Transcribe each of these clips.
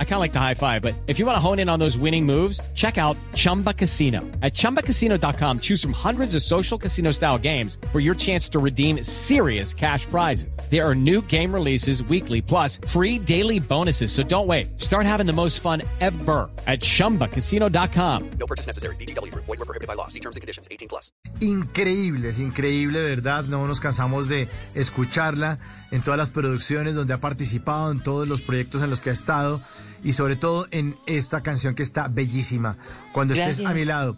I kind of like the high five, but if you want to hone in on those winning moves, check out Chumba Casino. At ChumbaCasino.com, choose from hundreds of social casino style games for your chance to redeem serious cash prizes. There are new game releases weekly, plus free daily bonuses. So don't wait. Start having the most fun ever at ChumbaCasino.com. No purchase necessary. BGW. Void were prohibited by law. See terms and conditions. 18 plus. Increíble, es increíble, ¿verdad? No nos cansamos de escucharla en todas las producciones donde ha participado, en todos los proyectos en los que ha estado y sobre todo en esta canción que está bellísima, cuando estés a mi lado.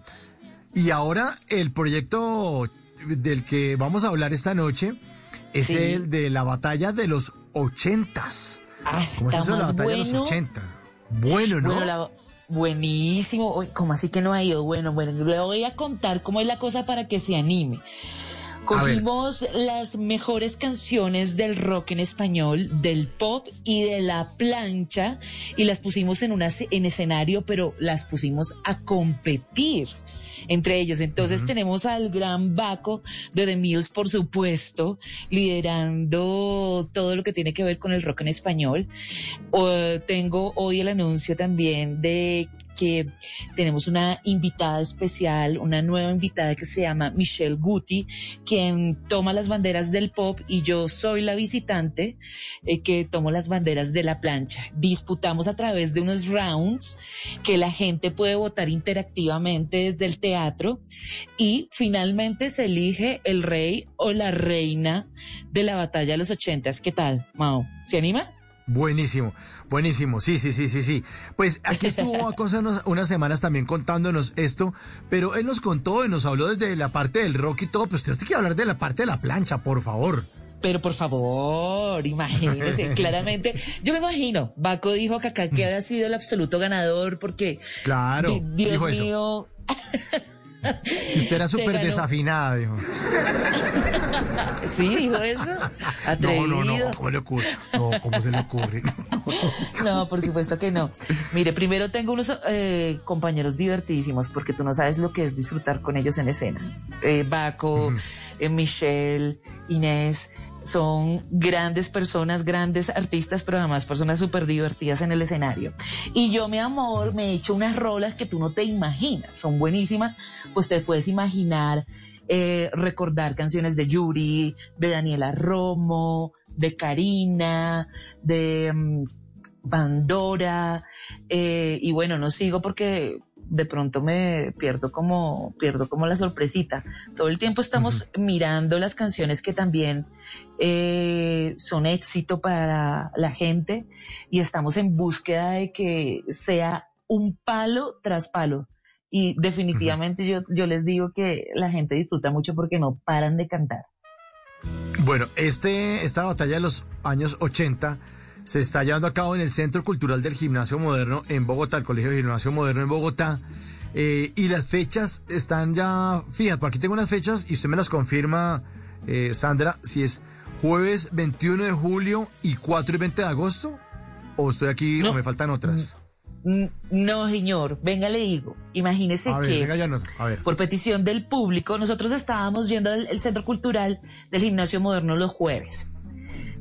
Y ahora el proyecto del que vamos a hablar esta noche es el de la batalla de los ochentas. Ah, ¿Cómo es eso la batalla de los ochenta? Bueno, ¿no? Bueno, la- buenísimo. Uy, ¿Cómo así que no ha ido? Bueno, bueno, le voy a contar cómo es la cosa para que se anime. Cogimos las mejores canciones del rock en español, del pop y de la plancha y las pusimos en, una, en escenario, pero las pusimos a competir entre ellos. Entonces tenemos al gran Baco de The Mills, por supuesto, liderando todo lo que tiene que ver con el rock en español. O, tengo hoy el anuncio también de que tenemos una invitada especial, una nueva invitada que se llama Michelle Guti, quien toma las banderas del pop y yo soy la visitante eh, que tomo las banderas de la plancha. Disputamos a través de unos rounds que la gente puede votar interactivamente desde el teatro y finalmente se elige el rey o la reina de la batalla de los ochentas. ¿Qué tal, Mao? ¿Se anima? Buenísimo, buenísimo, sí, sí, sí, sí, sí. Pues aquí estuvo a cosa unos- unas semanas también contándonos esto, pero él nos contó y nos habló desde la parte del rock y todo, pues usted tiene que hablar de la parte de la plancha, por favor. Pero por favor, imagínese, claramente, yo me imagino, Baco dijo que acá que había sido el absoluto ganador porque, Claro, di- Dios dijo mío, usted era súper desafinada, dijo. sí, dijo eso, No, atrevido. no, no, ¿cómo le ocurre? No, ¿cómo se le ocurre? No, por supuesto que no. Mire, primero tengo unos eh, compañeros divertidísimos porque tú no sabes lo que es disfrutar con ellos en escena. Eh, Baco, eh, Michelle, Inés, son grandes personas, grandes artistas, pero además personas súper divertidas en el escenario. Y yo, mi amor, me he hecho unas rolas que tú no te imaginas, son buenísimas, pues te puedes imaginar eh, recordar canciones de Yuri, de Daniela Romo, de Karina, de mm, Pandora, eh, y bueno, no sigo porque de pronto me pierdo como, pierdo como la sorpresita. Todo el tiempo estamos mirando las canciones que también eh, son éxito para la gente y estamos en búsqueda de que sea un palo tras palo. Y definitivamente yo, yo les digo que la gente disfruta mucho porque no paran de cantar. Bueno, este, esta batalla de los años 80 se está llevando a cabo en el Centro Cultural del Gimnasio Moderno en Bogotá, el Colegio de Gimnasio Moderno en Bogotá. Eh, y las fechas están ya fijas. Por aquí tengo unas fechas y usted me las confirma, eh, Sandra, si es jueves 21 de julio y 4 y 20 de agosto. O estoy aquí No. o me faltan otras. No, señor, venga, le digo. Imagínese ver, que venga, ya no. A ver. por petición del público, nosotros estábamos yendo al centro cultural del gimnasio moderno los jueves.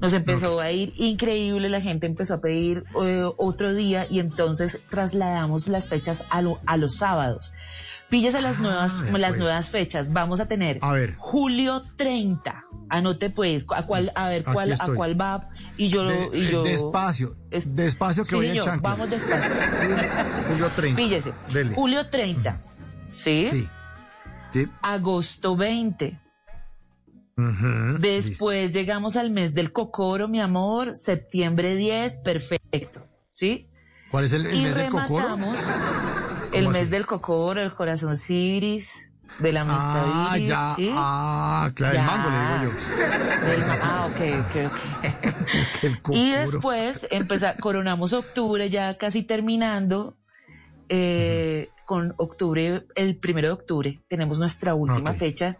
Nos empezó a ir increíble, la gente empezó a pedir eh, otro día y entonces trasladamos las fechas a, lo- a los sábados. Píllese las nuevas, vea, las pues. nuevas fechas. Vamos a tener A ver. julio 30. Anote pues a cuál, a ver cuál, a cuál va y yo, De- y yo despacio, es- despacio que Sí, voy en señor, chanclas. Vamos despacio. Julio 30. Píllese. Dele. Julio 30. ¿Sí? Sí. Sí. Agosto 20. Después llegamos al mes del cocoro, mi amor. Septiembre 10. Perfecto. ¿Sí? ¿Cuál es el, el mes del cocoro? el así? mes del cocoro, el corazón iris, de la amistad Ah, iris, ya. ¿sí? Ah, claro, el Ya. mango le digo yo. Del ah, ok, ok, ok. El Y después empezar, coronamos octubre ya casi terminando. eh, con octubre, el primero de octubre, tenemos nuestra última fecha.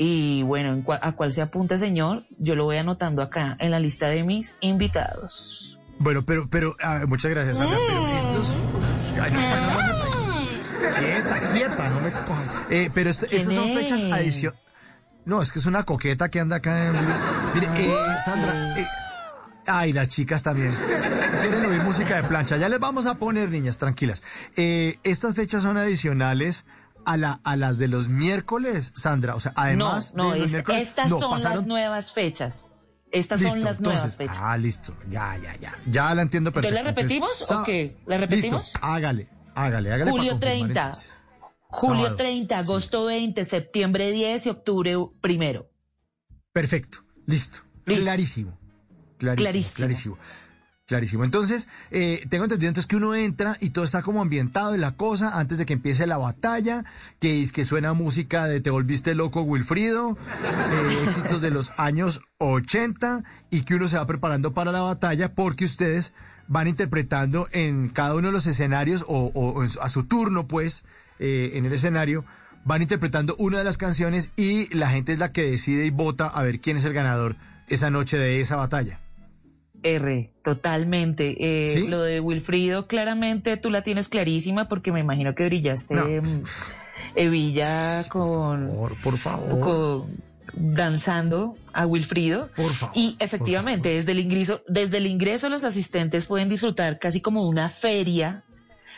Y bueno, en cua- a cuál se apunta, señor, yo lo voy anotando acá en la lista de mis invitados. Bueno, pero, pero, ah, muchas gracias, Sandra, pero estos... Ay, no, bueno, bueno, quieta, quieta, no me cojas. Eh, pero es- esas son fechas es? adicionales. No, es que es una coqueta que anda acá en... Mire, eh, Sandra... eh, Ay, las chicas también. Si quieren oír música de plancha, ya les vamos a poner, niñas, tranquilas. Eh, estas fechas son adicionales a, la, a las de los miércoles, Sandra. O sea, además no, no, de los es- miércoles. estas no, son pasaron- las nuevas fechas. Estas son Listo, las entonces, nuevas fechas. Ah, listo. Ya, ya, ya. Ya la entiendo Entonces, perfecto. ¿la repetimos o sa- qué? ¿La repetimos? Listo, hágale, hágale, hágale. Julio confirmar, 30, entonces. julio Sábado. 30, agosto 20, septiembre 10 y octubre primero. Perfecto, listo. Listo. Clarísimo. Clarísimo. Clarísimo. Clarísimo. Clarísimo. Entonces, eh, tengo entendido entonces que uno entra y todo está como ambientado y la cosa antes de que empiece la batalla, que es que suena música de Te volviste loco Wilfrido, eh, éxitos de los años 80 y que uno se va preparando para la batalla porque ustedes van interpretando en cada uno de los escenarios o, o- o en a su turno pues eh, en el escenario van interpretando una de las canciones y la gente es la que decide y vota a ver quién es el ganador esa noche de esa batalla. R, totalmente. Eh, ¿Sí? Lo de Wilfrido, claramente tú la tienes clarísima porque me imagino que brillaste No, mm, Evilla con, Por, por favor. con- danzando a Wilfrido. Por favor, Y efectivamente, desde el ingreso, desde el ingreso los asistentes pueden disfrutar casi como una feria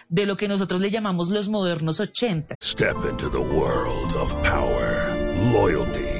de lo que nosotros le llamamos los modernos 80. Step into the world of power, loyalty,